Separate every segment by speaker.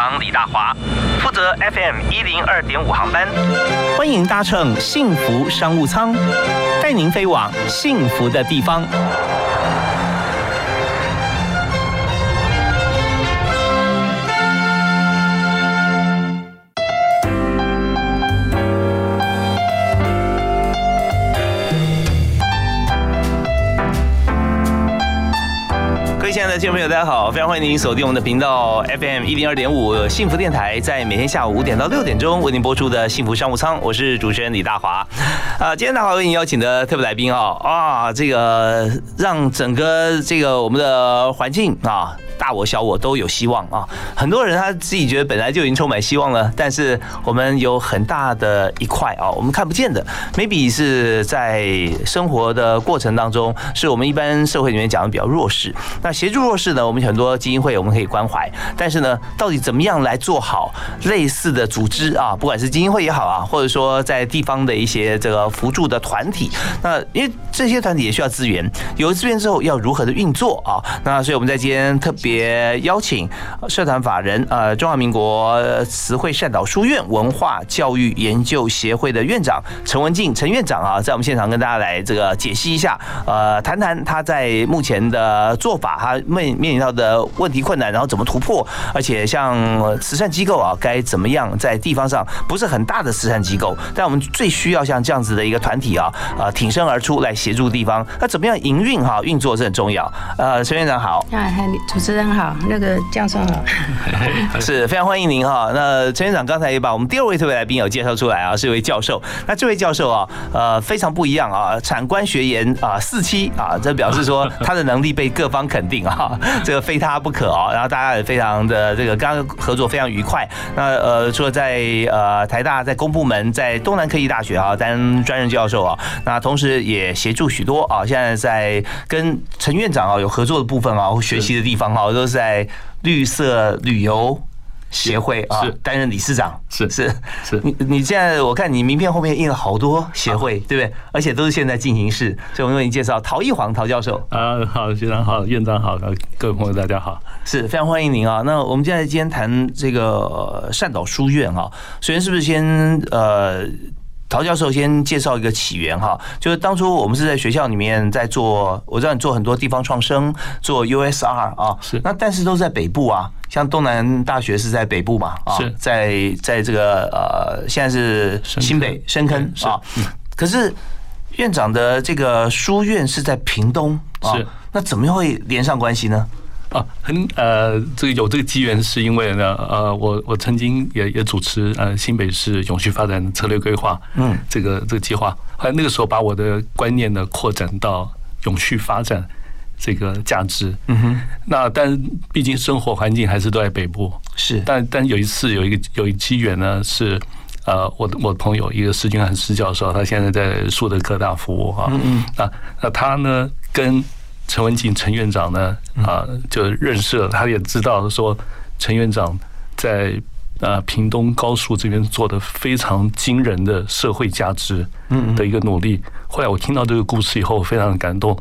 Speaker 1: 长李大华，负责 FM 一零二点五航班。欢迎搭乘幸福商务舱，带您飞往幸福的地方。听众朋友，大家好！非常欢迎您锁定我们的频道 FM 一零二点五幸福电台，在每天下午五点到六点钟为您播出的幸福商务舱，我是主持人李大华。啊，今天大华为您邀请的特别来宾啊啊，这个让整个这个我们的环境啊。大我小我都有希望啊！很多人他自己觉得本来就已经充满希望了，但是我们有很大的一块啊，我们看不见的，maybe 是在生活的过程当中，是我们一般社会里面讲的比较弱势。那协助弱势呢，我们很多基金会我们可以关怀，但是呢，到底怎么样来做好类似的组织啊？不管是基金会也好啊，或者说在地方的一些这个辅助的团体，那因为这些团体也需要资源，有了资源之后要如何的运作啊？那所以我们在今天特别。也邀请社团法人呃中华民国慈惠善导书院文化教育研究协会的院长陈文静陈院长啊，在我们现场跟大家来这个解析一下，呃，谈谈他在目前的做法，他面面临到的问题困难，然后怎么突破，而且像慈善机构啊，该怎么样在地方上不是很大的慈善机构，但我们最需要像这样子的一个团体啊，呃，挺身而出来协助地方，那怎么样营运哈运作是很重要。呃，陈院长好，
Speaker 2: 好，那个教授好，
Speaker 1: 是非常欢迎您哈。那陈院长刚才也把我们第二位特别来宾有介绍出来啊，是一位教授。那这位教授啊，呃，非常不一样啊，产官学研啊四期啊，这表示说他的能力被各方肯定啊，这个非他不可啊。然后大家也非常的这个刚刚合作非常愉快。那呃，除了在呃台大在公部门，在东南科技大学啊担专任教授啊，那同时也协助许多啊，现在在跟陈院长啊有合作的部分啊，或学习的地方啊。都是在绿色旅游协会啊，担任理事长，
Speaker 3: 是
Speaker 1: 是
Speaker 3: 是。
Speaker 1: 你你现在我看你名片后面印了好多协会，对不对？而且都是现在进行式，所以我们为你介绍陶一煌陶教授
Speaker 3: 啊，好，学长好，院长好，各位朋友大家好，
Speaker 1: 是非常欢迎您啊。那我们现在今天谈这个善导书院啊，首先是不是先呃？陶教授先介绍一个起源哈，就是当初我们是在学校里面在做，我知道你做很多地方创生，做 USR 啊，
Speaker 3: 是。
Speaker 1: 那但是都在北部啊，像东南大学是在北部嘛，
Speaker 3: 啊，
Speaker 1: 在在这个呃现在是新北深坑啊，可是院长的这个书院是在屏东，
Speaker 3: 是。
Speaker 1: 那怎么会连上关系呢？
Speaker 3: 啊，很呃，这个有这个机缘，是因为呢，呃，我我曾经也也主持呃新北市永续发展策略规划，嗯，这个这个计划，后来那个时候把我的观念呢扩展到永续发展这个价值，嗯哼，那但毕竟生活环境还是都在北部，
Speaker 1: 是，
Speaker 3: 但但有一次有一个有一机缘呢，是呃，我的我的朋友一个施君汉施教授，他现在在树德科大服务哈，嗯嗯，那那他呢跟。陈文静陈院长呢啊，就认识了，他也知道说陈院长在啊屏东高速这边做的非常惊人的社会价值的一个努力。后来我听到这个故事以后，非常的感动，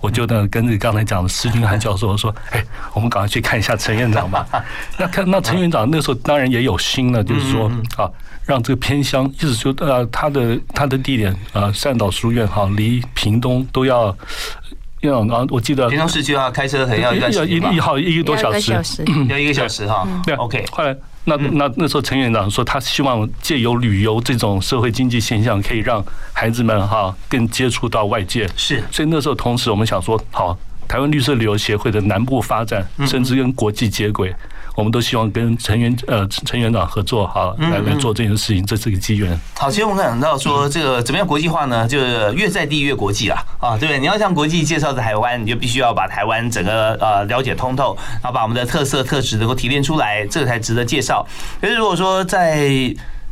Speaker 3: 我就呢跟着刚才讲的施君涵教授说：“哎，我们赶快去看一下陈院长吧。”那看那陈院长那时候当然也有心了，就是说啊，让这个偏乡，意思就呃他的他的地点啊善导书院哈，离屏东都要。因为啊，我记得
Speaker 1: 平常市区啊，开车很要一段时间
Speaker 3: 一好一个多小时，
Speaker 1: 要一个小时哈。
Speaker 3: 对
Speaker 1: ，OK。
Speaker 3: 后来那那那时候陈院长说，他希望借由旅游这种社会经济现象，可以让孩子们哈更接触到外界。
Speaker 1: 是，
Speaker 3: 所以那时候同时我们想说，好，台湾绿色旅游协会的南部发展，甚至跟国际接轨。我们都希望跟陈元呃陈院长合作，好来来做这件事情，这是个机缘。
Speaker 1: 好，其实我们讲到说这个怎么样国际化呢？就是越在地越国际啦，啊，对不对？你要向国际介绍台湾，你就必须要把台湾整个呃了解通透，然后把我们的特色特质能够提炼出来，这个才值得介绍。可是如果说在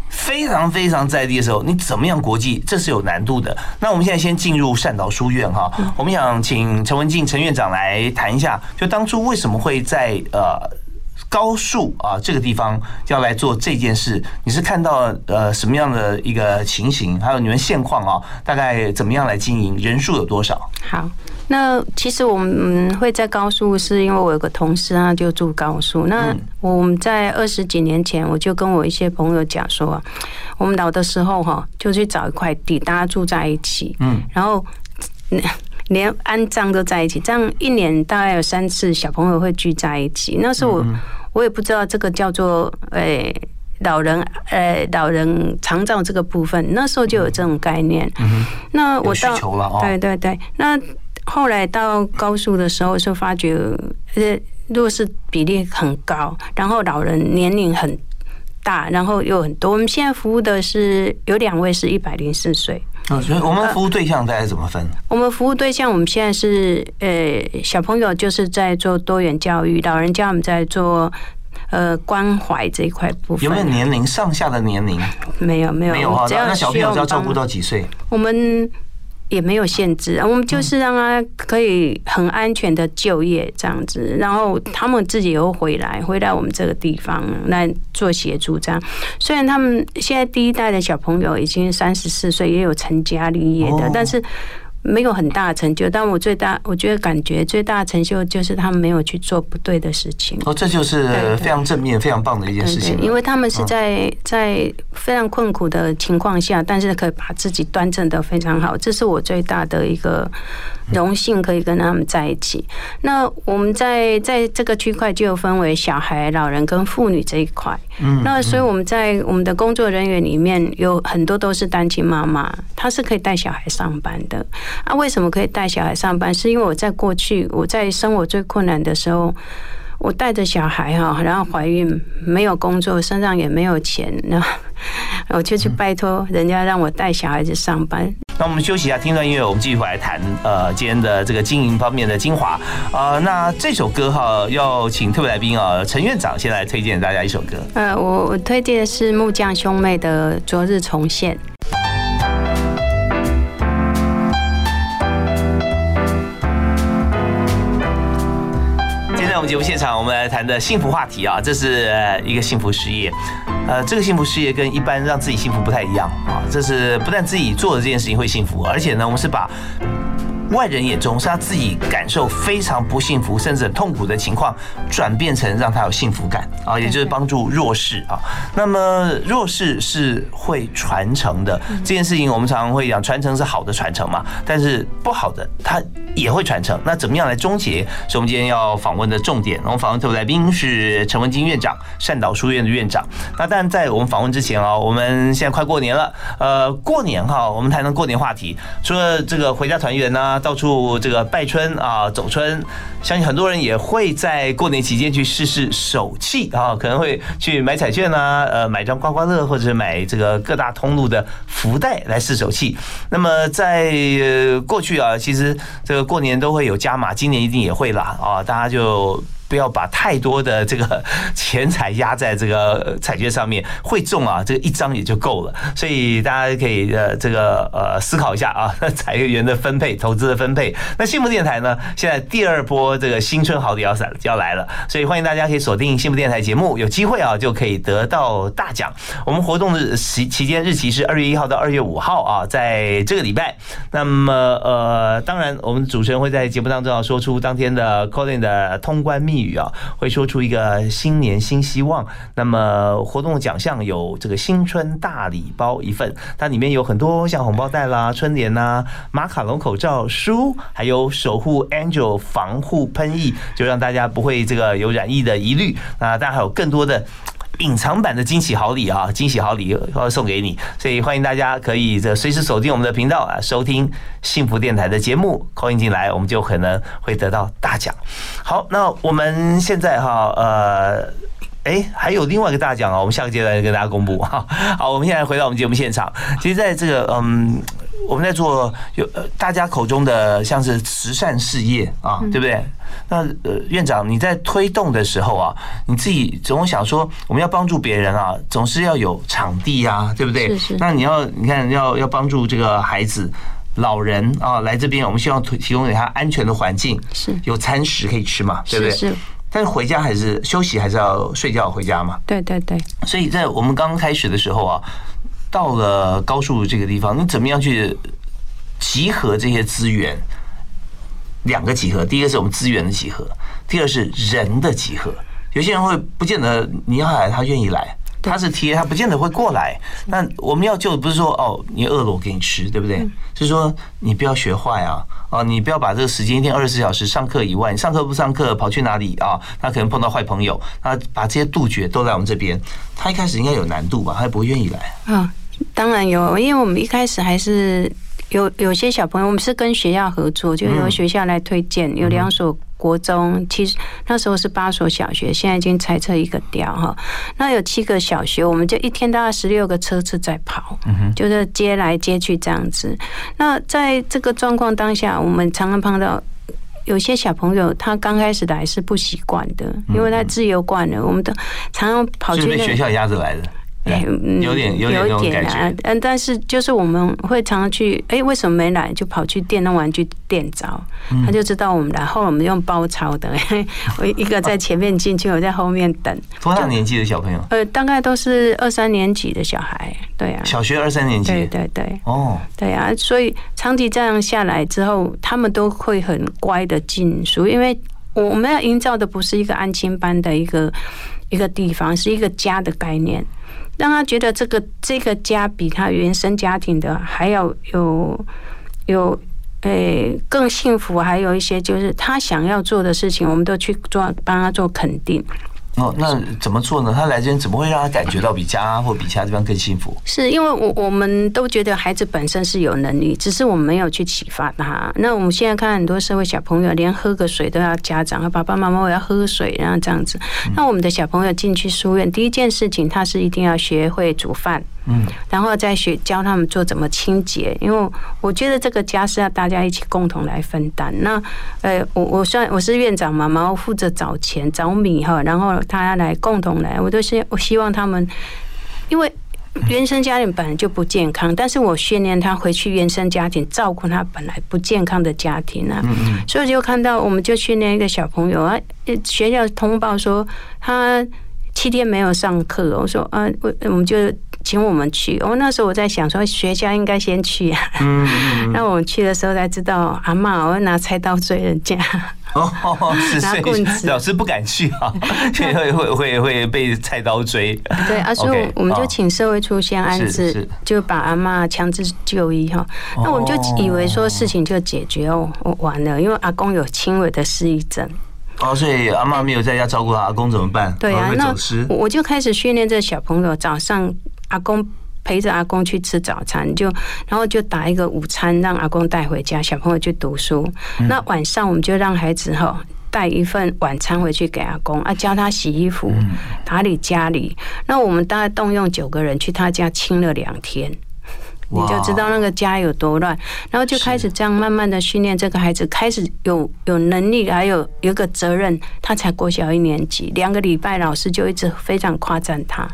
Speaker 1: 非常非常在地的时候，你怎么样国际？这是有难度的。那我们现在先进入善导书院哈，我们想请陈文静陈院长来谈一下，就当初为什么会在呃。高速啊这个地方要来做这件事，你是看到呃什么样的一个情形？还有你们现况啊，大概怎么样来经营？人数有多少？
Speaker 2: 好，那其实我们会在高速，是因为我有个同事啊，就住高速。那我们在二十几年前，我就跟我一些朋友讲说，我们老的时候哈，就去找一块地，大家住在一起，嗯，然后连安葬都在一起，这样一年大概有三次小朋友会聚在一起。那时候我我也不知道这个叫做诶老人诶老人长照这个部分，那时候就有这种概念。那我到对对对，那后来到高速的时候，就发觉呃弱势比例很高，然后老人年龄很大，然后又很多。我们现在服务的是有两位是一百零四岁。
Speaker 1: 嗯，所以我们服务对象大概怎么分？
Speaker 2: 我们服务对象，我们现在是呃小朋友就是在做多元教育，老人家我们在做呃关怀这一块部分。
Speaker 1: 有没有年龄上下的年龄？
Speaker 2: 没有没有
Speaker 1: 没有啊。那小朋友要照顾到几岁？
Speaker 2: 我们。也没有限制，我们就是让他可以很安全的就业这样子，然后他们自己又回来，回到我们这个地方来做协助这样。虽然他们现在第一代的小朋友已经三十四岁，也有成家立业的，但是。没有很大的成就，但我最大，我觉得感觉最大的成就就是他们没有去做不对的事情。
Speaker 1: 哦，这就是非常正面、非常棒的一件事情。
Speaker 2: 因为他们是在在非常困苦的情况下，但是可以把自己端正的非常好，这是我最大的一个荣幸，可以跟他们在一起。那我们在在这个区块就分为小孩、老人跟妇女这一块。嗯，那所以我们在我们的工作人员里面有很多都是单亲妈妈，她是可以带小孩上班的。啊，为什么可以带小孩上班？是因为我在过去我在生活最困难的时候，我带着小孩哈，然后怀孕没有工作，身上也没有钱，那 我就去拜托人家让我带小孩子上班。
Speaker 1: 那我们休息一下，听段音乐，我们继续回来谈呃今天的这个经营方面的精华啊。那这首歌哈，要请特别来宾啊，陈院长先来推荐大家一首歌。
Speaker 2: 呃，我我推荐的是木匠兄妹的《昨日重现》。
Speaker 1: 节目现场，我们来谈的幸福话题啊，这是一个幸福事业。呃，这个幸福事业跟一般让自己幸福不太一样啊。这是不但自己做的这件事情会幸福，而且呢，我们是把。外人眼中是他自己感受非常不幸福，甚至很痛苦的情况，转变成让他有幸福感啊，也就是帮助弱势啊。那么弱势是会传承的这件事情，我们常常会讲传承是好的传承嘛，但是不好的它也会传承。那怎么样来终结？是我们今天要访问的重点。我们访问特别来宾是陈文金院长，善导书院的院长。那但在我们访问之前啊，我们现在快过年了，呃，过年哈，我们谈谈过年话题，除了这个回家团圆呢。到处这个拜春啊，走春，相信很多人也会在过年期间去试试手气啊，可能会去买彩券啊，呃，买张刮刮乐，或者买这个各大通路的福袋来试手气。那么在过去啊，其实这个过年都会有加码，今年一定也会啦啊，大家就。不要把太多的这个钱财压在这个彩券上面，会中啊，这个一张也就够了。所以大家可以呃这个呃思考一下啊，彩券的分配、投资的分配。那幸福电台呢，现在第二波这个新春好礼要来要来了，所以欢迎大家可以锁定幸福电台节目，有机会啊就可以得到大奖。我们活动的期期间日期是二月一号到二月五号啊，在这个礼拜。那么呃，当然我们主持人会在节目当中要说出当天的 calling 的通关密。语啊，会说出一个新年新希望。那么活动奖项有这个新春大礼包一份，它里面有很多像红包袋啦、春联呐、马卡龙口罩、书，还有守护 Angel 防护喷液，就让大家不会这个有染疫的疑虑。那当然还有更多的。隐藏版的惊喜好礼啊，惊喜好礼要送给你，所以欢迎大家可以这随时锁定我们的频道啊，收听幸福电台的节目，call 进来，我们就可能会得到大奖。好，那我们现在哈呃，哎，还有另外一个大奖啊，我们下个阶段跟大家公布哈。好，我们现在回到我们节目现场，其实在这个嗯。我们在做有呃大家口中的像是慈善事业啊，对不对？那呃院长你在推动的时候啊，你自己总想说我们要帮助别人啊，总是要有场地呀，对不对？
Speaker 2: 是是。
Speaker 1: 那你要你看要要帮助这个孩子、老人啊来这边，我们希望提供给他安全的环境，
Speaker 2: 是
Speaker 1: 有餐食可以吃嘛，对不对？
Speaker 2: 是。
Speaker 1: 但是回家还是休息，还是要睡觉回家嘛。
Speaker 2: 对对对，
Speaker 1: 所以在我们刚刚开始的时候啊，到了高速这个地方，你怎么样去集合这些资源？两个集合，第一个是我们资源的集合，第二是人的集合。有些人会不见得你要来，他愿意来，他是贴，他不见得会过来。那我们要救不是说哦，你饿了我给你吃，对不对？是说你不要学坏啊，哦，你不要把这个时间一天二十四小时上课以外，你上课不上课跑去哪里啊？他可能碰到坏朋友，那把这些杜绝都来我们这边。他一开始应该有难度吧？他也不会愿意来
Speaker 2: 啊。当然有，因为我们一开始还是。有有些小朋友，我们是跟学校合作，就由学校来推荐。有两所国中，其实那时候是八所小学，现在已经裁撤一个掉哈。那有七个小学，我们就一天大概十六个车次在跑，就是接来接去这样子。那在这个状况当下，我们常常碰到有些小朋友，他刚开始来是不习惯的，因为他自由惯了，我们都常常跑去
Speaker 1: 被学校压着来的。有点有点有点啊，
Speaker 2: 嗯，但是就是我们会常常去，哎，为什么没来？就跑去电动玩具店找，他就知道我们来。后来我们用包抄的，我一个在前面进去，我在后面等。
Speaker 1: 多大年纪的小朋友？
Speaker 2: 呃，大概都是二三年级的小孩，对啊。
Speaker 1: 小学二三年级，
Speaker 2: 对对对。哦，对啊，所以长期这样下来之后，他们都会很乖的进书，因为我们要营造的不是一个安亲班的一个一个地方，是一个家的概念。让他觉得这个这个家比他原生家庭的还要有有诶更幸福，还有一些就是他想要做的事情，我们都去做帮他做肯定。
Speaker 1: 哦，那怎么做呢？他来这边怎么会让他感觉到比家或比其他地方更幸福？
Speaker 2: 是因为我我们都觉得孩子本身是有能力，只是我们没有去启发他。那我们现在看很多社会小朋友，连喝个水都要家长和爸爸妈妈我要喝水，然后这样子。那我们的小朋友进去书院，第一件事情他是一定要学会煮饭。嗯，然后再学教他们做怎么清洁，因为我觉得这个家是要大家一起共同来分担。那呃，我我算我是院长嘛，然后负责找钱找米哈，然后他来共同来，我都是我希望他们，因为原生家庭本来就不健康，但是我训练他回去原生家庭照顾他本来不健康的家庭啊，所以就看到我们就训练一个小朋友啊，学校通报说他七天没有上课，我说啊，我我们就。请我们去，我那时候我在想说，学校应该先去啊。嗯 那我们去的时候才知道，阿妈我要拿菜刀追人家。哦，
Speaker 1: 拿棍子，老师不敢去啊，会会会会被菜刀追。
Speaker 2: 对啊，所以我们就请社会出现安置，就把阿妈强制就医哈。那我们就以为说事情就解决哦，完了，因为阿公有轻微的失忆症。
Speaker 1: 哦，所以阿妈没有在家照顾他，阿公怎么办？
Speaker 2: 对啊，那我就开始训练这小朋友早上。阿公陪着阿公去吃早餐，就然后就打一个午餐，让阿公带回家，小朋友去读书。那晚上我们就让孩子哈带一份晚餐回去给阿公，啊教他洗衣服、打理家里。那我们大概动用九个人去他家清了两天。你就知道那个家有多乱，然后就开始这样慢慢的训练这个孩子，开始有有能力，还有有个责任。他才过小一年级，两个礼拜老师就一直非常夸赞他，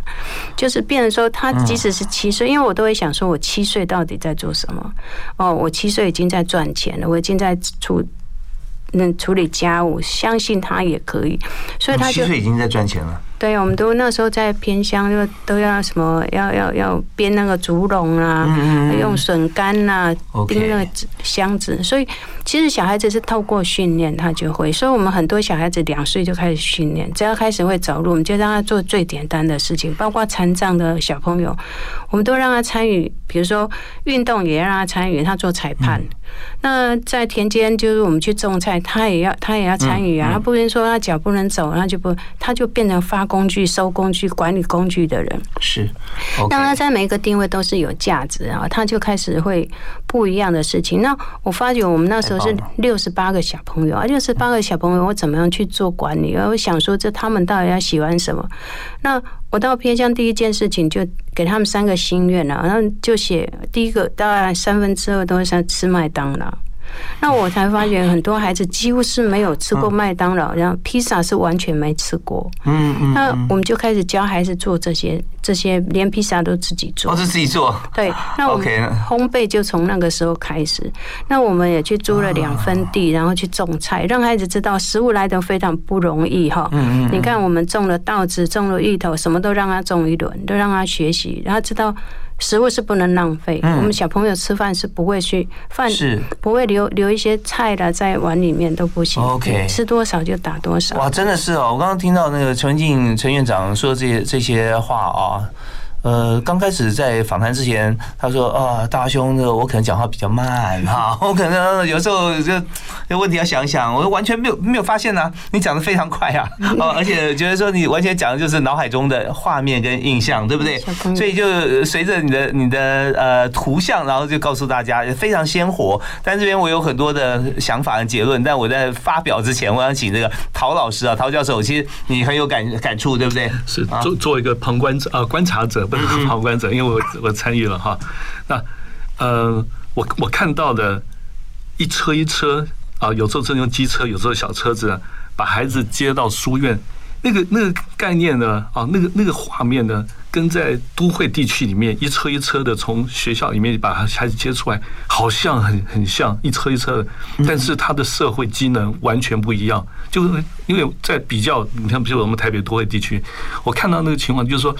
Speaker 2: 就是变成说他即使是七岁，因为我都会想说，我七岁到底在做什么？哦，我七岁已经在赚钱了，我已经在处嗯处理家务，相信他也可以，所以他
Speaker 1: 七岁已经在赚钱了。
Speaker 2: 对，我们都那时候在偏乡，就都要什么，要要要编那个竹笼啊，用笋干呐，钉那个箱子。所以其实小孩子是透过训练他就会。所以我们很多小孩子两岁就开始训练，只要开始会走路，我们就让他做最简单的事情，包括残障的小朋友，我们都让他参与，比如说运动也让他参与，他做裁判。那在田间就是我们去种菜，他也要他也要参与啊，他不能说他脚不能走，他就不他就变成发。工具、收工具、管理工具的人
Speaker 1: 是，
Speaker 2: 让他在每一个定位都是有价值啊，他就开始会不一样的事情。那我发觉我们那时候是六十八个小朋友啊，六十八个小朋友，我怎么样去做管理？我想说，这他们到底要喜欢什么？那我到偏向第一件事情，就给他们三个心愿了，然后就写第一个，大概三分之二都是吃麦当劳。那我才发觉很多孩子几乎是没有吃过麦当劳，然后披萨是完全没吃过。
Speaker 1: 嗯嗯，
Speaker 2: 那我们就开始教孩子做这些，这些连披萨都自己做
Speaker 1: 哦，。是自己做，
Speaker 2: 对，那我们烘焙就从那个时候开始。那我们也去租了两分地，然后去种菜，让孩子知道食物来的非常不容易哈。
Speaker 1: 嗯
Speaker 2: 你看，我们种了稻子，种了芋头，什么都让他种一轮，都让他学习，然后知道食物是不能浪费。我们小朋友吃饭是不会去饭
Speaker 1: 嗯是
Speaker 2: 不会留留一些菜的在碗里面都不行。
Speaker 1: OK
Speaker 2: 吃多少就打多少。
Speaker 1: 哇，真的是哦！我刚刚听到那个陈文静陈院长说这些这些话啊。呃，刚开始在访谈之前，他说：“啊，大兄，这个我可能讲话比较慢哈，我可能有时候就有问题要想想，我完全没有没有发现呢、你讲的非常快啊，哦，而且觉得说你完全讲的就是脑海中的画面跟印象，对不对所以就随着你的你的呃图像，然后就告诉大家非常鲜活。但这边我有很多的想法和结论，但我在发表之前，我想请这个陶老师啊，陶教授，其实你很有感感触，对不对？
Speaker 3: 是
Speaker 1: 啊
Speaker 3: 做做一个旁观者啊，观察者旁观者，因为我 我参与了哈。那呃，我我看到的一车一车啊，有时候是用机车，有时候小车子把孩子接到书院，那个那个概念呢啊，那个那个画面呢，跟在都会地区里面一车一车的从学校里面把孩子接出来，好像很很像一车一车的，但是他的社会机能完全不一样。就是因为在比较，你看，比如我们台北都会地区，我看到那个情况，就是说。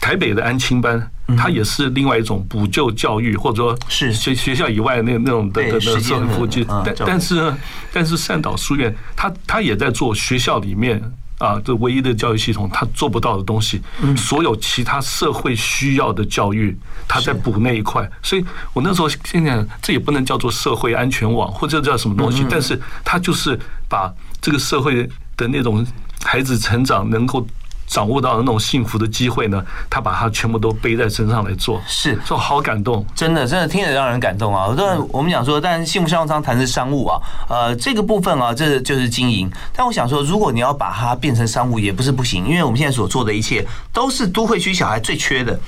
Speaker 3: 台北的安亲班，它也是另外一种补救教育，或者说
Speaker 1: 是
Speaker 3: 学学校以外那那种的的的社会福利
Speaker 1: 的嗯。
Speaker 3: 但但是呢，但是善导书院，它它也在做学校里面啊，这唯一的教育系统，它做不到的东西，
Speaker 1: 嗯
Speaker 3: 所有其他社会需要的教育，它在补那一块。所以我那时候现在这也不能叫做社会安全网，或者叫什么东
Speaker 1: 嗯
Speaker 3: 西，但是它就是把这个社会的那种孩子成长能够。掌握到的那种幸福的机会呢，他把它全部都背在身上来做，
Speaker 1: 是
Speaker 3: 说好感动。
Speaker 1: 真的，真的听着让人感动啊！但我们讲说，但幸福商务舱谈是商务啊，呃，这个部分啊，这就是经营。但我想说，如果你要把它变成商务，也不是不行，因为我们现在所做的一切都是都会区小孩最缺的，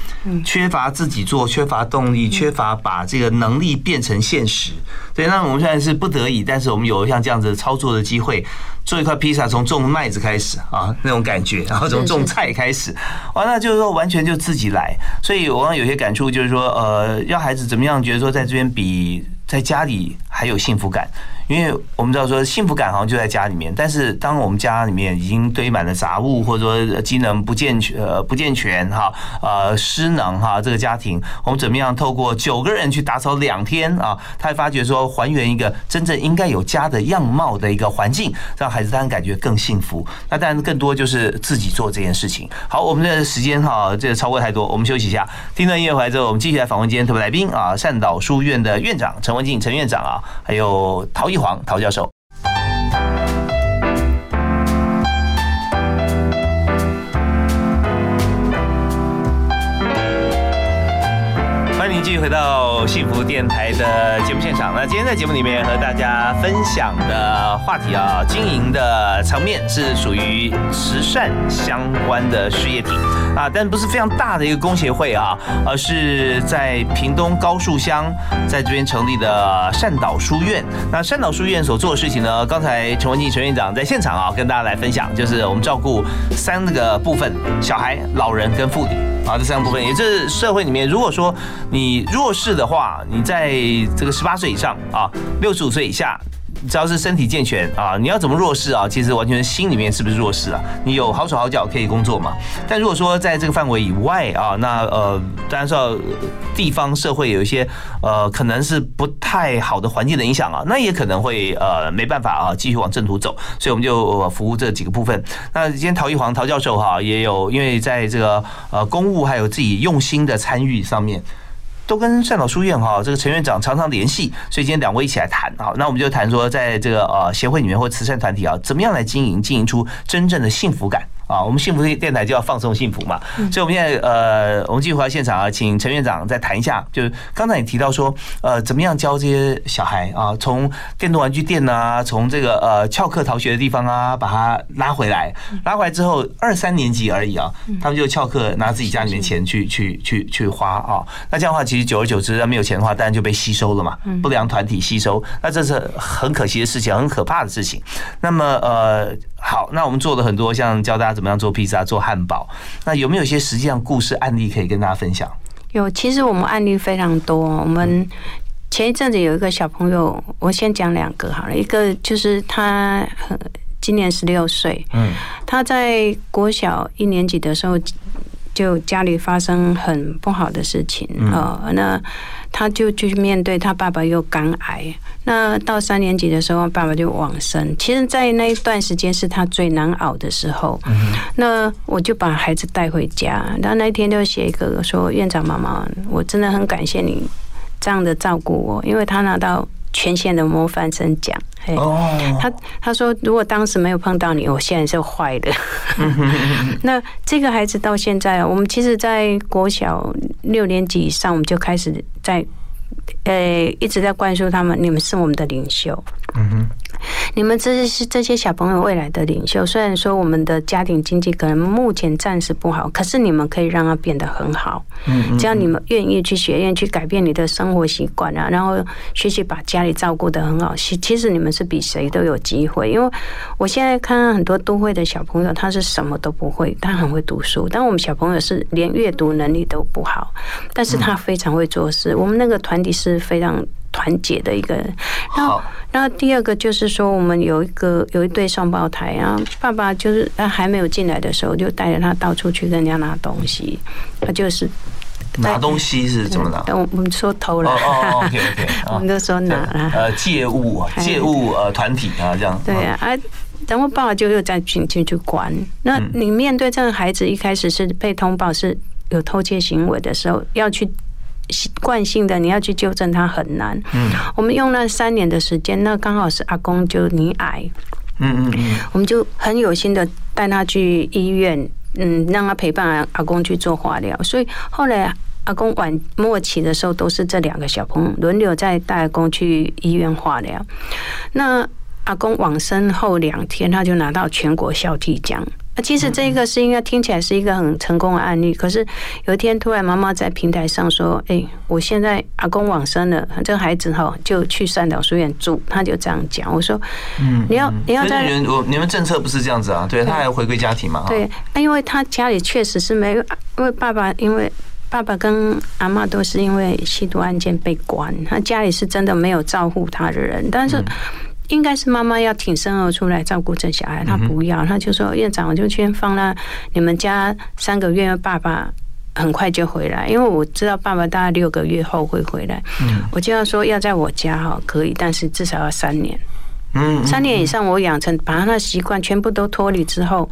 Speaker 1: 缺乏自己做，缺乏动力，缺乏把这个能力变成现实。对，那我们现在是不得已，但是我们有像这样子操作的机会，做一块披萨，从种麦子开始啊，那种感觉，然后从种菜开始，完了就是说完全就自己来。所以我刚刚有些感触，就是说，呃，要孩子怎么样觉得说在这边比在家里还有幸福感。因为我们知道说幸福感好像就在家里面，但是当我们家里面已经堆满了杂物，或者说机能不健全、呃不健全哈，呃失能哈，这个家庭，我们怎么样透过九个人去打扫两天啊，他发觉说还原一个真正应该有家的样貌的一个环境，让孩子当然感觉更幸福。那当然更多就是自己做这件事情。好，我们的时间哈，这个超过太多，我们休息一下，听段音乐回来之后，我们继续来访问今天特别来宾啊，善导书院的院长陈文静陈院长啊，还有陶艺黄陶教授。回到幸福电台的节目现场。那今天在节目里面和大家分享的话题啊，经营的层面是属于慈善相关的事业体啊，但不是非常大的一个工协会啊，而是在屏东高树乡在这边成立的善导书院。那善导书院所做的事情呢，刚才陈文静陈院长在现场啊，跟大家来分享，就是我们照顾三个部分：小孩、老人跟妇女。啊，这三个部分，也就是社会里面，如果说你弱势的话，你在这个十八岁以上啊，六十五岁以下。只要是身体健全啊，你要怎么弱势啊？其实完全是心里面是不是弱势啊？你有好手好脚可以工作嘛？但如果说在这个范围以外啊，那呃，当然是要地方社会有一些呃，可能是不太好的环境的影响啊，那也可能会呃没办法啊，继续往正途走。所以我们就服务这几个部分。那今天陶玉煌陶教授哈也有，因为在这个呃公务还有自己用心的参与上面。都跟善导书院哈这个陈院长常常联系，所以今天两位一起来谈好，那我们就谈说，在这个呃协会里面或慈善团体啊，怎么样来经营，经营出真正的幸福感。啊，我们幸福电台就要放送幸福嘛，所以我们现在呃，我们继续回到现场啊，请陈院长再谈一下，就是刚才你提到说，呃，怎么样教这些小孩啊，从电动玩具店啊，从这个呃翘课逃学的地方啊，把他拉回来，拉回来之后二三年级而已啊，他们就翘课拿自己家里面钱去去去去花啊，那这样的话，其实久而久之，没有钱的话，当然就被吸收了嘛，不良团体吸收，那这是很可惜的事情，很可怕的事情。那么呃。好，那我们做了很多，像教大家怎么样做披萨、做汉堡。那有没有一些实际上故事案例可以跟大家分享？
Speaker 2: 有，其实我们案例非常多。我们前一阵子有一个小朋友，我先讲两个好了。一个就是他今年十六岁，嗯，他在国小一年级的时候。就家里发生很不好的事情呃，那他就去面对他爸爸又肝癌，那到三年级的时候，爸爸就往生。其实，在那一段时间是他最难熬的时候。那我就把孩子带回家，然后那一天就写一个说：“院长妈妈，我真的很感谢你这样的照顾我，因为他拿到。”全县的模范生奖，哦，他他说如果当时没有碰到你，我现在是坏的。那这个孩子到现在，我们其实，在国小六年级以上，我们就开始在，呃，一直在灌输他们，你们是我们的领袖。嗯哼。你们这是这些小朋友未来的领袖。虽然说我们的家庭经济可能目前暂时不好，可是你们可以让它变得很好。嗯，只要你们愿意去学院去改变你的生活习惯啊，然后学习把家里照顾得很好。其其实你们是比谁都有机会。因为我现在看到很多都会的小朋友，他是什么都不会，他很会读书。但我们小朋友是连阅读能力都不好，但是他非常会做事。我们那个团体是非常。团结的一个。人，然后，然后第二个就是说，我们有一个有一对双胞胎，然后爸爸就是他还没有进来的时候，就带着他到处去跟人家拿东西，他就是
Speaker 1: 拿东西是怎么拿？
Speaker 2: 我我们说偷了，哦
Speaker 1: 哦，OK OK，
Speaker 2: 我们都说拿了，
Speaker 1: 呃，借物借物呃团体啊这样，
Speaker 2: 对啊，然后爸爸就又再进进去管。那你面对这个孩子一开始是被通报是有偷窃行为的时候，要去。习惯性的你要去纠正他很难。嗯，我们用了三年的时间，那刚好是阿公就你癌。嗯嗯嗯，我们就很有心的带他去医院，嗯，让他陪伴阿公去做化疗。所以后来阿公晚末期的时候，都是这两个小朋友轮流在带阿公去医院化疗。那阿公往生后两天，他就拿到全国孝悌奖。啊，其实这个是应该听起来是一个很成功的案例。可是有一天突然妈妈在平台上说：“哎，我现在阿公往生了，这个孩子哈就去善导书院住。”他就这样讲。我说：“嗯，你要你要在
Speaker 1: 你们我你们政策不是这样子啊？对他还要回归家庭嘛？
Speaker 2: 对，因为他家里确实是没有，因为爸爸因为爸爸跟阿妈都是因为吸毒案件被关，他家里是真的没有照顾他的人，但是。”应该是妈妈要挺身而出来照顾这小孩，他不要，他就说院长，我就先放了你们家三个月，爸爸很快就回来，因为我知道爸爸大概六个月后会回来。嗯，我就要说要在我家哈可以，但是至少要三年。嗯，三年以上我养成把他的习惯全部都脱离之后。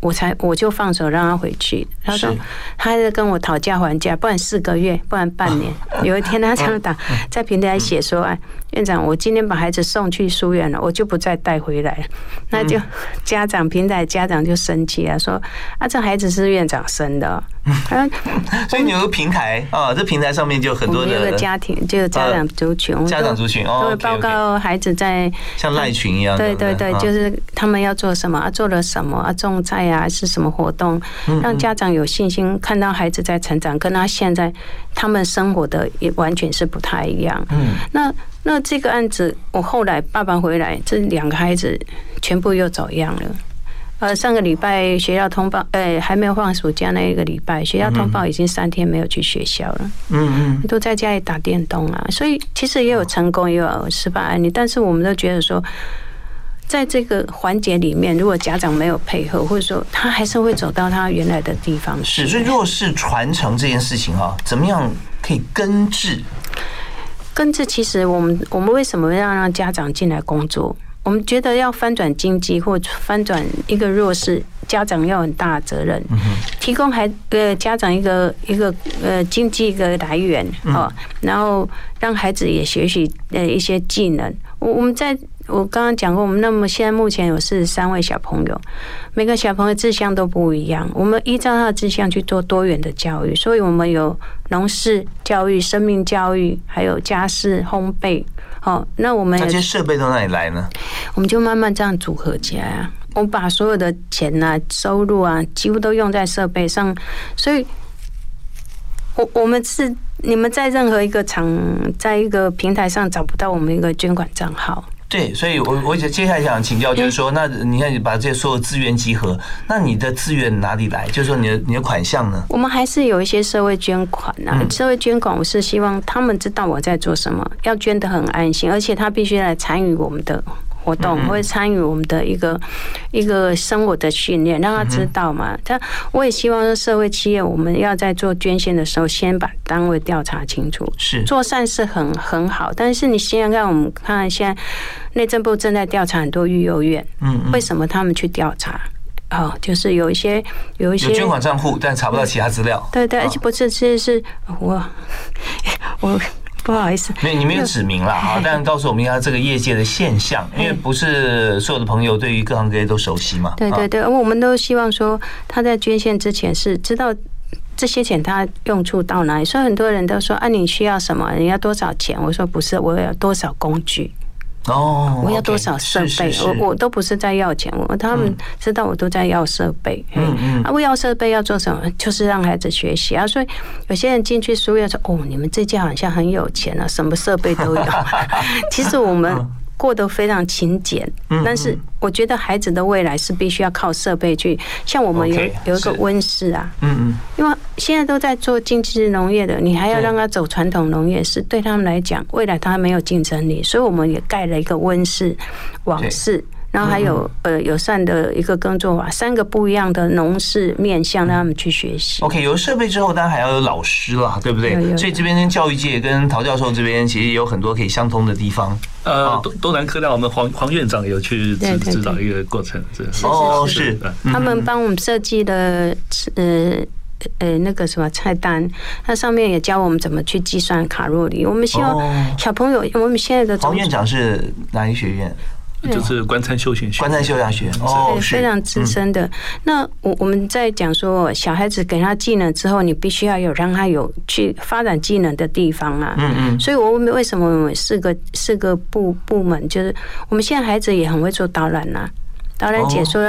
Speaker 2: 我才我就放手让他回去。他说他在跟我讨价还价，不然四个月，不然半年。有一天他这样打在平台写说：“哎，院长，我今天把孩子送去书院了，我就不再带回来了。”那就 家长平台家长就生气了，说：“啊，这孩子是院长生的。”
Speaker 1: 所以你有个平台啊，这平台上面就很多的
Speaker 2: 家庭，就家长族群，
Speaker 1: 家长族群哦，
Speaker 2: 会报告孩子在
Speaker 1: 像赖群一样，
Speaker 2: 对对？对，就是他们要做什么啊，做了什么啊，种菜啊，是什么活动，让家长有信心看到孩子在成长，跟他现在他们生活的也完全是不太一样。嗯，那那这个案子，我后来爸爸回来，这两个孩子全部又走样了。呃，上个礼拜学校通报，呃，还没有放暑假那一个礼拜，学校通报已经三天没有去学校了。嗯嗯，都在家里打电动啊。所以其实也有成功，也有失败案例。但是我们都觉得说，在这个环节里面，如果家长没有配合，或者说他还是会走到他原来的地方。
Speaker 1: 是，所以弱势传承这件事情哈，怎么样可以根治？
Speaker 2: 根治其实我们我们为什么要让家长进来工作？我们觉得要翻转经济或翻转一个弱势，家长要很大的责任，提供孩呃家长一个一个呃经济一个来源哦，然后让孩子也学习呃一些技能。我我们在我刚刚讲过，我们那么现在目前有四十三位小朋友，每个小朋友志向都不一样，我们依照他的志向去做多元的教育，所以我们有农事教育、生命教育，还有家事烘焙。好，那我们
Speaker 1: 那这些设备从哪里来呢？
Speaker 2: 我们就慢慢这样组合起来啊。我把所有的钱啊、收入啊，几乎都用在设备上，所以，我我们是你们在任何一个厂，在一个平台上找不到我们一个捐款账号。
Speaker 1: 对，所以我我接下来想请教，就是说，那你看你把这些所有资源集合，那你的资源哪里来？就是说，你的你的款项呢？
Speaker 2: 我们还是有一些社会捐款啊，社会捐款，我是希望他们知道我在做什么，要捐的很安心，而且他必须来参与我们的。活动会参与我们的一个一个生活的训练，让他知道嘛。他我也希望说，社会企业我们要在做捐献的时候，先把单位调查清楚。
Speaker 1: 是
Speaker 2: 做善事很很好，但是你想想看，我们看现在内政部正在调查很多育幼院，嗯，为什么他们去调查？哦，就是有一些有一些
Speaker 1: 捐款账户，但查不到其他资料。
Speaker 2: 对对，而且不是，其实是我我。不好意思，
Speaker 1: 没有你没有指明了 哈，但告诉我们一下这个业界的现象，因为不是所有的朋友对于各行各业都熟悉嘛。
Speaker 2: 对对对，我们都希望说他在捐献之前是知道这些钱他用处到哪里，所以很多人都说啊，你需要什么？你要多少钱？我说不是，我要多少工具。
Speaker 1: 哦，
Speaker 2: 我要多少设备？我我都不是在要钱，我他们知道我都在要设备。嗯嗯，啊，我要设备要做什么？就是让孩子学习啊。所以有些人进去书院说：“哦，你们这家好像很有钱啊，什么设备都有。” 其实我们。过得非常勤俭，但是我觉得孩子的未来是必须要靠设备去。像我们有有一个温室啊，嗯嗯，因为现在都在做经济农业的，你还要让他走传统农业，是对他们来讲未来他没有竞争力，所以我们也盖了一个温室网室。然后还有呃友善的一个耕作法，三个不一样的农事面向，让他们去学习。
Speaker 1: OK，有设备之后，当然还要有老师啦，对不对？所以这边跟教育界跟陶教授这边其实也有很多可以相通的地方。
Speaker 3: 呃，东东南科大我们黄黄院长有去指指导一个过程，
Speaker 2: 是
Speaker 1: 哦是。
Speaker 2: 他们帮我们设计的呃呃那个什么菜单，它上面也教我们怎么去计算卡路里。我们希望小朋友，我们现在的
Speaker 1: 黄院长是哪一学院？
Speaker 3: 就是观参休闲学，
Speaker 1: 观参休闲学哦，
Speaker 2: 非常资深的。那我我们在讲说，小孩子给他技能之后，你必须要有让他有去发展技能的地方啊。嗯嗯。所以我们为什么四个四个部部门，就是我们现在孩子也很会做导览呐。导览解说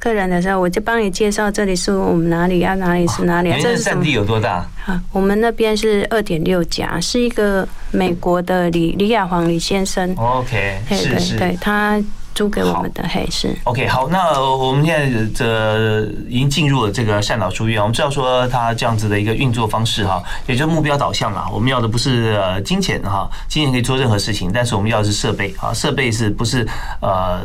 Speaker 2: 客人的时候，我就帮你介绍这里是我们哪里啊，哪里是哪里。
Speaker 1: 这占地有多大？
Speaker 2: 啊，我们那边是二点六甲，是一个美国的李李亚煌李先生。
Speaker 1: OK，是是，
Speaker 2: 对他租给我们的黑是。
Speaker 1: OK，好，那我们现在这已经进入了这个善导书院，我们知道说他这样子的一个运作方式哈，也就是目标导向啦。我们要的不是金钱哈，金钱可以做任何事情，但是我们要的是设备啊，设备是不是呃？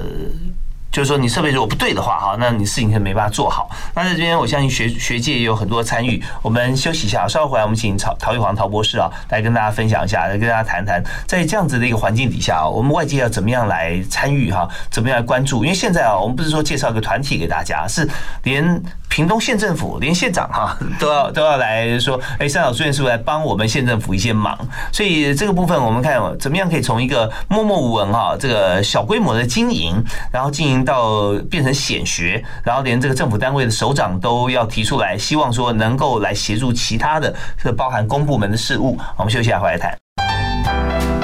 Speaker 1: 就是说，你设备如果不对的话，哈，那你事情是没办法做好。那在这边，我相信学学界也有很多参与。我们休息一下，稍后回来，我们请陶陶玉煌陶博士啊，来跟大家分享一下，来跟大家谈谈，在这样子的一个环境底下啊，我们外界要怎么样来参与哈，怎么样来关注？因为现在啊，我们不是说介绍一个团体给大家，是连。屏东县政府连县长哈都要都要来说，哎，三岛书院是不是来帮我们县政府一些忙？所以这个部分我们看怎么样可以从一个默默无闻哈，这个小规模的经营，然后经营到变成显学，然后连这个政府单位的首长都要提出来，希望说能够来协助其他的，这包含公部门的事务。我们休息下回来谈。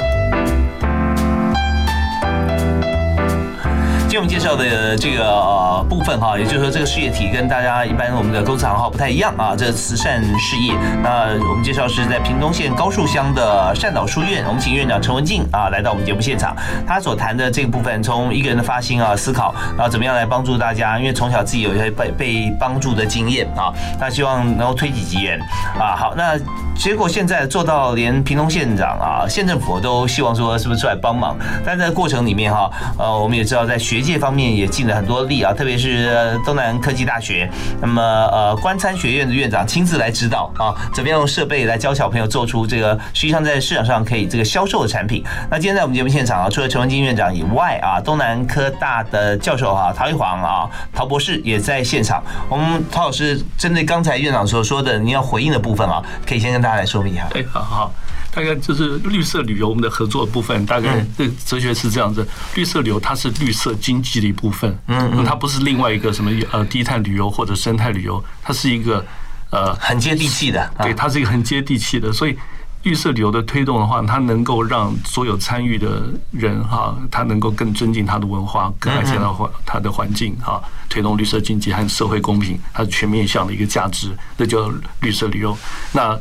Speaker 1: 们介绍的这个呃部分哈，也就是说这个事业体跟大家一般我们的公司行号不太一样啊，这慈善事业。那我们介绍是在屏东县高树乡的善导书院，我们请院长陈文静啊来到我们节目现场。他所谈的这个部分，从一个人的发心啊思考，然后怎么样来帮助大家，因为从小自己有一些被被帮助的经验啊，他希望能够推己及人啊。好，那结果现在做到连屏东县长啊、县政府都希望说是不是出来帮忙？但在过程里面哈，呃，我们也知道在学。界这方面也尽了很多力啊，特别是东南科技大学，那么呃，观参学院的院长亲自来指导啊，怎么样用设备来教小朋友做出这个实际上在市场上可以这个销售的产品。那今天在我们节目现场啊，除了陈文金院长以外啊，东南科大的教授啊，陶玉煌啊，陶博士也在现场。我们陶老师针对刚才院长所说的你要回应的部分啊，可以先跟大家来说明一下。
Speaker 3: 对，好好。大概就是绿色旅游我们的合作部分，大概这哲学是这样子：绿色旅游它是绿色经济的一部分，嗯，它不是另外一个什么呃低碳旅游或者生态旅游，它是一个呃
Speaker 1: 很接地气的，
Speaker 3: 对，它是一个很接地气的，所以。绿色旅游的推动的话，它能够让所有参与的人哈，他能够更尊敬他的文化，更爱惜他环他的环境哈，推动绿色经济和社会公平，它是全面向的一个价值，那叫绿色旅游。那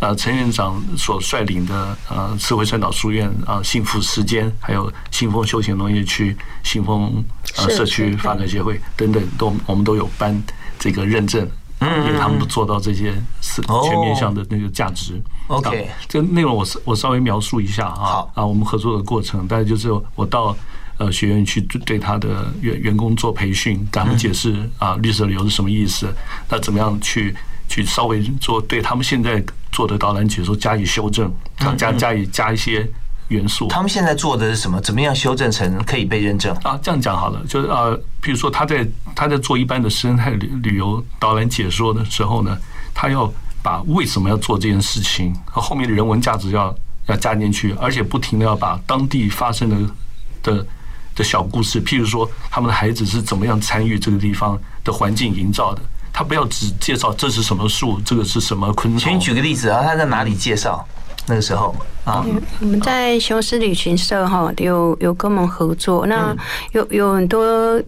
Speaker 3: 呃，陈院长所率领的呃，慈惠山岛书院啊，幸福时间，还有信丰休闲农业区、信丰呃社区发展协会等等，都我们都有颁这个认证。嗯，因为他们都做到这些是全面向的那个价值。
Speaker 1: OK，
Speaker 3: 这内容我我稍微描述一下啊。啊，我们合作的过程，大概就是我到呃学院去对他的员员工做培训，给他们解释啊绿色旅游是什么意思，那怎么样去去稍微做对他们现在做的导览解说加以修正，加加以加一些。元素，
Speaker 1: 他们现在做的是什么？怎么样修正成可以被认证
Speaker 3: 啊？这样讲好了，就是啊，比如说他在他在做一般的生态旅旅游导览解说的时候呢，他要把为什么要做这件事情和后面的人文价值要要加进去，而且不停的要把当地发生的的的小故事，譬如说他们的孩子是怎么样参与这个地方的环境营造的，他不要只介绍这是什么树，这个是什么昆虫。
Speaker 1: 请你举个例子啊，他在哪里介绍？那个时候啊，
Speaker 2: 我们在雄狮旅行社哈有有跟我们合作，那有有很多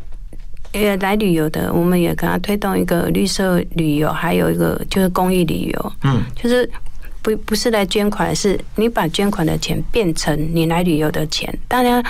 Speaker 2: 也来旅游的，我们也跟他推动一个绿色旅游，还有一个就是公益旅游，嗯，就是不不是来捐款，是你把捐款的钱变成你来旅游的钱，大家。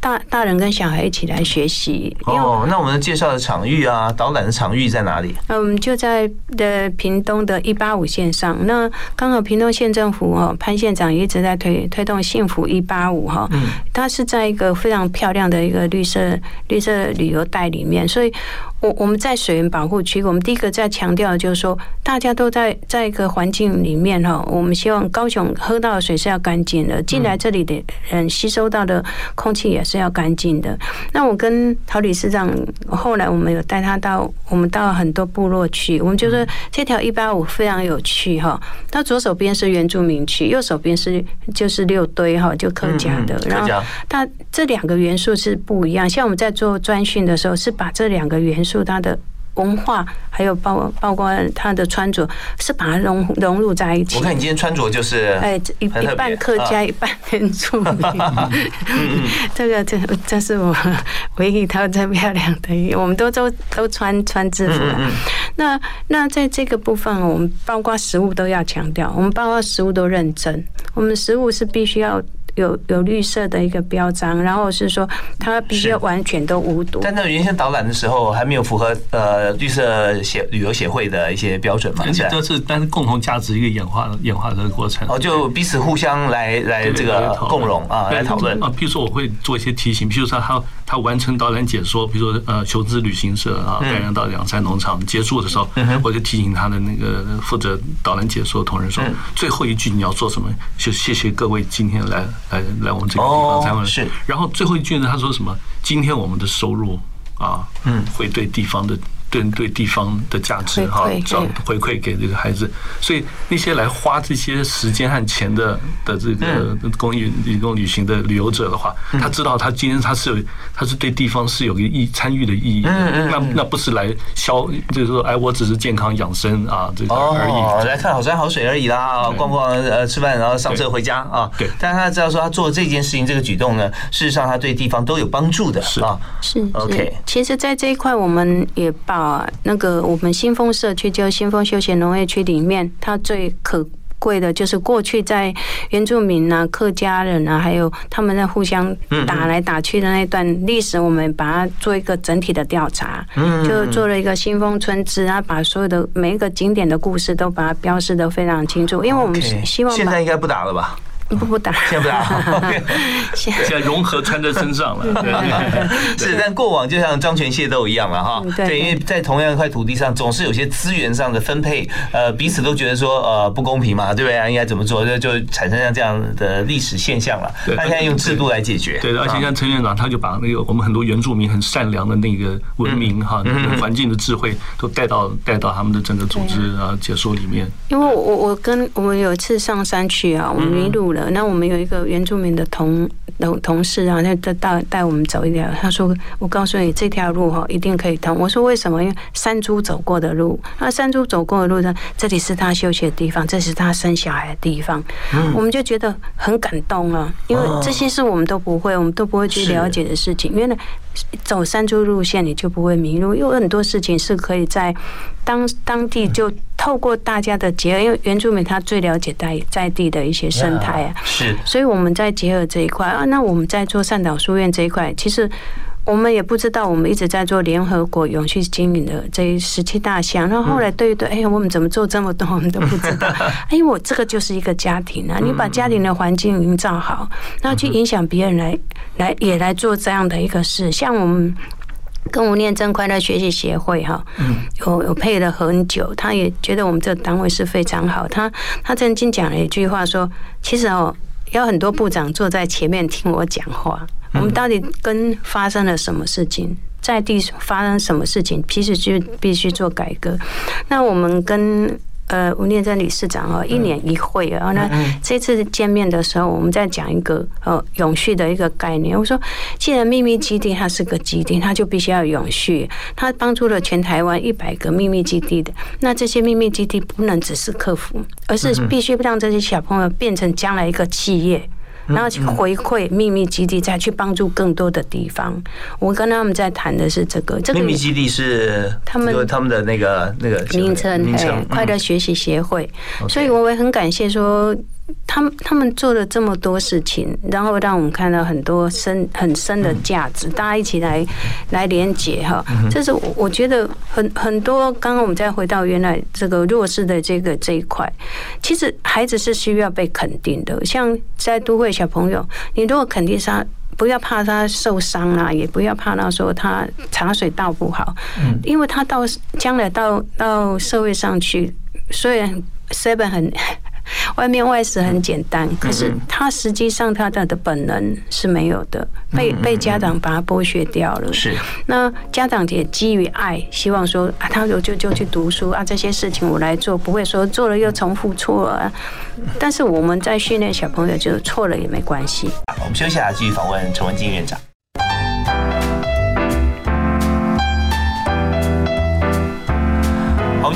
Speaker 2: 大大人跟小孩一起来学习
Speaker 1: 哦。那我们介绍的场域啊，导览的场域在哪里？
Speaker 2: 嗯，就在的屏东的一八五线上。那刚好屏东县政府哦，潘县长一直在推推动幸福一八五哈。嗯。它是在一个非常漂亮的一个绿色绿色旅游带里面，所以我我们在水源保护区，我们第一个在强调就是说，大家都在在一个环境里面哈，我们希望高雄喝到的水是要干净的，进来这里的人吸收到的空气也。是要干净的。那我跟陶理事长后来，我们有带他到我们到很多部落去。我们就说这条一八五非常有趣哈。它左手边是原住民区，右手边是就是六堆哈，就客家的。
Speaker 1: 然后
Speaker 2: 它这两个元素是不一样。像我们在做专训的时候，是把这两个元素它的。文化还有包包括他的穿着，是把它融融入在一起。
Speaker 1: 我看你今天穿着就是
Speaker 2: 哎一一半客家一半原住民。这个这这是我唯一一套最漂亮的，我们都都都穿穿制服。那那在这个部分，我们包括食物都要强调，我们包括食物都认真，我们食物是必须要。有有绿色的一个标章，然后是说它必须完全都无毒。
Speaker 1: 但那原先导览的时候还没有符合呃绿色协旅游协会的一些标准嘛？
Speaker 3: 这是但是共同价值一个演化演化的过程。
Speaker 1: 哦，就彼此互相来来这个共荣啊，来讨论
Speaker 3: 啊。比如说我会做一些提醒，比如说他他完成导览解说，比如说呃求知旅行社啊带人到两山农场结束的时候，我就提醒他的那个负责导览解说的同仁说，最后一句你要做什么？就谢谢各位今天来。来来，我们这个地方参观
Speaker 1: 是。
Speaker 3: 然后最后一句呢，他说什么？今天我们的收入啊，嗯，会对地方的。对对地方的价值哈，找回馈给这个孩子，所以那些来花这些时间和钱的的这个公益旅公旅行的旅游者的话，他知道他今天他是有他是对地方是有个意参与的意义，那那不是来消，就是说哎，我只是健康养生啊这个而已，
Speaker 1: 来看好山好水而已啦，逛逛呃吃饭然后上车回家啊，
Speaker 3: 对，
Speaker 1: 但是他知道说他做这件事情这个举动呢，事实上他对地方都有帮助的，
Speaker 3: 是。
Speaker 1: 啊，
Speaker 2: 是。OK，其实，在这一块我们也把。啊，那个我们新丰社区就新丰休闲农业区里面，它最可贵的就是过去在原住民啊、客家人啊，还有他们在互相打来打去的那段历史，我们把它做一个整体的调查，就做了一个新丰村志，然后把所有的每一个景点的故事都把它标示的非常清楚，因为我们希望
Speaker 1: 现在应该不打了吧。
Speaker 2: 不不打，
Speaker 1: 先不打，
Speaker 3: 现在融合穿在身上了。
Speaker 1: 是，但过往就像张权械斗一样了哈。对，因为在同样一块土地上，总是有些资源上的分配，呃，彼此都觉得说呃不公平嘛，对不对？应该怎么做，就就产生像这样的历史现象了。他现在用制度来解决。
Speaker 3: 对，而且像陈院长，他就把那个我们很多原住民很善良的那个文明哈，那个环境的智慧，都带到带到他们的整个组织啊解说里面。
Speaker 2: 因为我我跟我们有一次上山去啊，我们迷路了。了。那我们有一个原住民的同同同事啊，他他带带我们走一条，他说：“我告诉你，这条路哈一定可以通。”我说：“为什么？因为山猪走过的路，那山猪走过的路呢，这里是他休息的地方，这是他生小孩的地方。”我们就觉得很感动啊，因为这些是我们都不会，我们都不会去了解的事情。原来走山猪路线，你就不会迷路，有很多事情是可以在当当地就透过大家的结合，因为原住民他最了解在在地的一些生态啊，
Speaker 1: 是，
Speaker 2: 所以我们在结合这一块啊，那我们在做善导书院这一块，其实我们也不知道，我们一直在做联合国永续经营的这十七大项，然后后来对对，哎呀，我们怎么做这么多，我们都不知道。哎，我这个就是一个家庭啊，你把家庭的环境营造好，然后去影响别人来来也来做这样的一个事，像我们。跟吴念真快乐学习协会哈，有有配了很久，他也觉得我们这个单位是非常好。他他曾经讲了一句话说：“其实哦，有很多部长坐在前面听我讲话，我们到底跟发生了什么事情，在地发生什么事情，其实就必须做改革。那我们跟。”呃，吴念真理事长哦，一年一会啊。那这次见面的时候，我们在讲一个呃永续的一个概念。我说，既然秘密基地它是个基地，它就必须要永续。它帮助了全台湾一百个秘密基地的，那这些秘密基地不能只是客服，而是必须让这些小朋友变成将来一个企业。然后去回馈秘密基地，再去帮助更多的地方。我跟他们在谈的是这个，这个
Speaker 1: 秘密基地是他们他们的那个那个
Speaker 2: 名称，名称快乐学习协会。所以我也很感谢说。他们他们做了这么多事情，然后让我们看到很多深很深的价值，大家一起来来连接哈。这是我觉得很很多。刚刚我们再回到原来这个弱势的这个这一块，其实孩子是需要被肯定的。像在都会小朋友，你如果肯定他，不要怕他受伤啊，也不要怕他说他茶水倒不好，因为他到将来到到社会上去，虽然 seven 很。外面外事很简单，可是他实际上他的的本能是没有的，被被家长把他剥削掉了。
Speaker 1: 是，
Speaker 2: 那家长也基于爱，希望说啊，他就就就去读书啊，这些事情我来做，不会说做了又重复错啊。但是我们在训练小朋友，就是错了也没关系。
Speaker 1: 我们休息下，继续访问陈文静院长。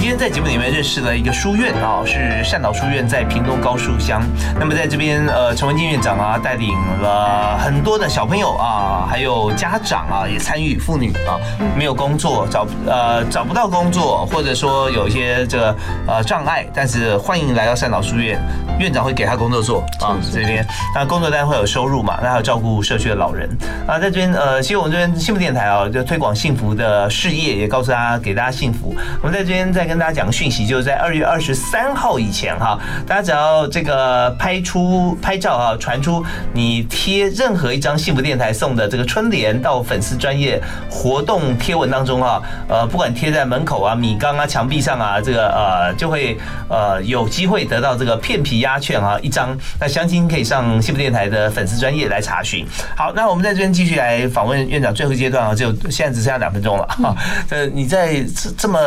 Speaker 1: 今天在节目里面认识了一个书院啊，是善导书院，在屏东高树乡。那么在这边，呃，陈文静院长啊，带领了很多的小朋友啊，还有家长啊，也参与。妇女啊，没有工作，找呃找不到工作，或者说有一些这个呃障碍，但是欢迎来到善导书院，院长会给他工作做啊。这边那工作单会有收入嘛？那还有照顾社区的老人啊。在这边呃，其实我们这边幸福电台啊，就推广幸福的事业，也告诉大家给大家幸福。我们在这边在。跟大家讲个讯息，就是在二月二十三号以前哈，大家只要这个拍出拍照啊，传出你贴任何一张幸福电台送的这个春联到粉丝专业活动贴文当中啊，呃，不管贴在门口啊、米缸啊、墙壁上啊，这个呃就会呃有机会得到这个片皮鸭券啊一张。那详情可以上幸福电台的粉丝专业来查询。好，那我们在这边继续来访问院长，最后阶段啊，就现在只剩下两分钟了哈。呃，你在这这么。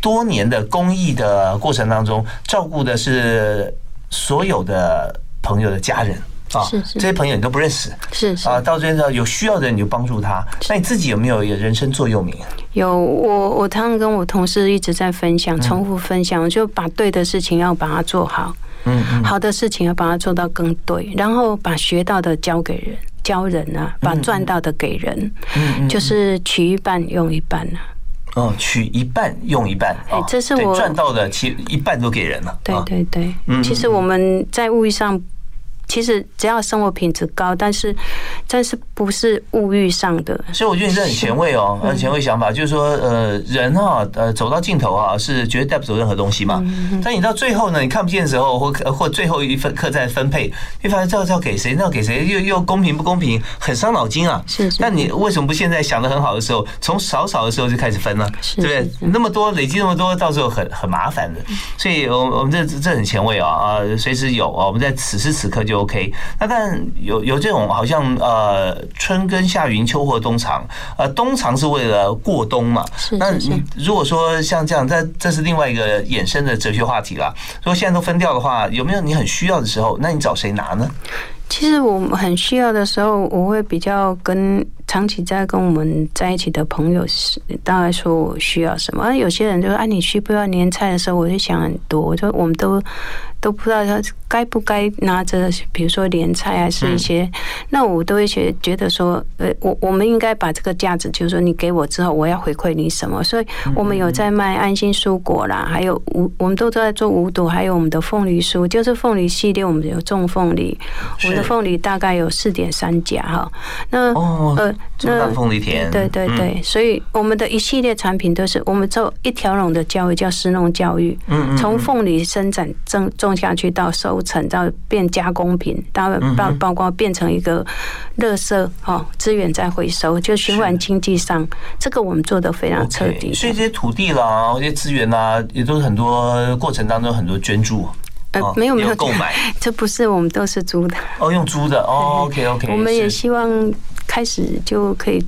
Speaker 1: 多年的公益的过程当中，照顾的是所有的朋友的家人。
Speaker 2: 啊，是是，
Speaker 1: 这些朋友你都不认识，
Speaker 2: 是是。啊，
Speaker 1: 到最后有需要的人你就帮助他。那你自己有没有人生座右铭？
Speaker 2: 有，我我常常跟我同事一直在分享，重复分享，就把对的事情要把它做好，嗯嗯，好的事情要把它做到更对，然后把学到的教给人，教人啊，把赚到的给人，嗯，就是取一半用一半啊。
Speaker 1: 哦，取一半用一半，
Speaker 2: 哎，这是我
Speaker 1: 赚到的，其一半都给人了。
Speaker 2: 对对对，其实我们在物欲上。其实只要生活品质高，但是但是不是物欲上的。
Speaker 1: 所以我觉得你这很前卫哦，很前卫想法，就是说，呃，人哈，呃，走到尽头啊，是绝对带不走任何东西嘛。但你到最后呢，你看不见的时候，或或最后一分刻在分配，你发现这要要给谁，那要给谁，又又公平不公平，很伤脑筋啊。
Speaker 2: 是。
Speaker 1: 那你为什么不现在想的很好的时候，从少少的时候就开始分呢？对不对？那么多累积那么多，到时候很很麻烦的。所以，我我们这这很前卫啊啊，随时有啊，我们在此时此刻就。OK，那但有有这种好像呃呃春耕夏耘秋获冬藏，呃冬藏是为了过冬嘛。那你如果说像这样，这这是另外一个衍生的哲学话题了。如果现在都分掉的话，有没有你很需要的时候，那你找谁拿呢？
Speaker 2: 其实我很需要的时候，我会比较跟长期在跟我们在一起的朋友是，大概说我需要什么。而有些人就说：“啊，你需不需要年菜的时候？”我就想很多，我就我们都都不知道他该不该拿着，比如说年菜还是一些，那我都会觉觉得说，呃，我我们应该把这个价值，就是说你给我之后，我要回馈你什么。所以我们有在卖安心蔬果啦，还有无我们都在做无毒，还有我们的凤梨酥，就是凤梨系列，我们有种凤梨，我们的凤梨大概有四点三甲哈。那
Speaker 1: 哦，
Speaker 2: 呃，
Speaker 1: 这么大凤梨田，
Speaker 2: 对对对，所以我们的一系列产品都是我们做一条龙的教育，叫食农教育。
Speaker 1: 嗯，嗯
Speaker 2: 从凤梨生产种种下去到收成，到变加工品，到包包括变成一个垃圾哦，资源再回收，就循环经济上，这个我们做的非常彻底。
Speaker 1: 所以这些土地啦，这些资源啦，也都是很多过程当中很多捐助。
Speaker 2: 呃
Speaker 1: 哦，
Speaker 2: 没有没有
Speaker 1: 购买。
Speaker 2: 这不是我们都是租的，
Speaker 1: 哦，用租的哦，OK OK，
Speaker 2: 我们也希望开始就可以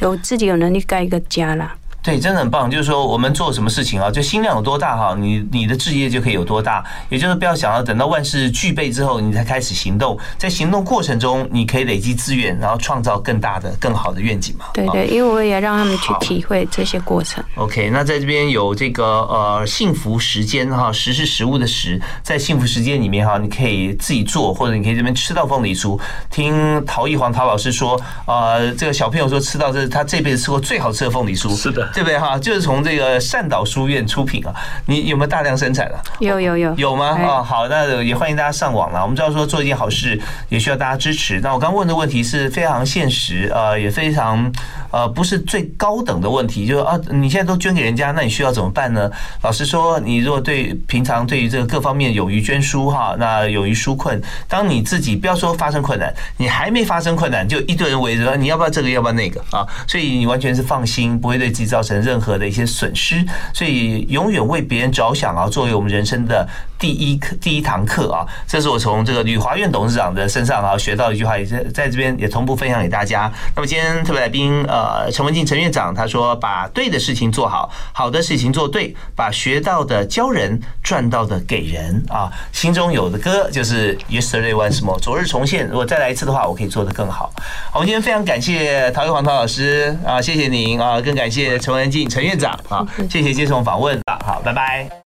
Speaker 2: 有自己有能力盖一个家了。
Speaker 1: 对，真的很棒。就是说，我们做什么事情啊，就心量有多大哈，你你的志业就可以有多大。也就是不要想要等到万事俱备之后，你才开始行动。在行动过程中，你可以累积资源，然后创造更大的、更好的愿景嘛。啊
Speaker 2: 对对，因为我也让他们去体会这些过程。
Speaker 1: OK，那在这边有这个呃幸福时间哈，食是食物的食，在幸福时间里面哈，你可以自己做，或者你可以这边吃到凤梨酥。听陶艺黄陶老师说，呃，这个小朋友说吃到这是他这辈子吃过最好吃的凤梨酥，
Speaker 3: 是的
Speaker 1: 对不对哈？就是从这个善导书院出品啊，你有没有大量生产啊？
Speaker 2: 有有有
Speaker 1: 有吗？
Speaker 2: 啊
Speaker 1: 哦，好，那也欢迎大家上网了。我们知道说做一件好事也需要大家支持。那我刚问的问题是非常现实，呃，也非常呃不是最高等的问题，就是啊，你现在都捐给人家，那你需要怎么办呢？老实说，你如果对平常对于这个各方面勇于捐书哈，那勇于纾困，当你自己不要说发生困难，你还没发生困难，就一堆人围着，你要不要这个，要不要那个啊？所以你完全是放心，不会对自己造成任何的一些损失。所以永远为别人着想啊，作为我们人生的第一课、第一堂课啊，这是我从这个旅华院董事长的身上啊学到一句话，也在在这边也同步分享给大家。那么今天特别来宾呃陈文静陈院长他说，把对的事情做好，好的事情做对，把学到的教人，赚到的给人啊。心中有的歌就是 Yesterday Once More，昨日重现。如果再来一次的话，我可以做得更好。好，我们今天非常感谢陶玉黄陶老师啊，谢谢您啊，更感谢陈文静陈院长啊，谢谢接受访问啊，好，拜拜。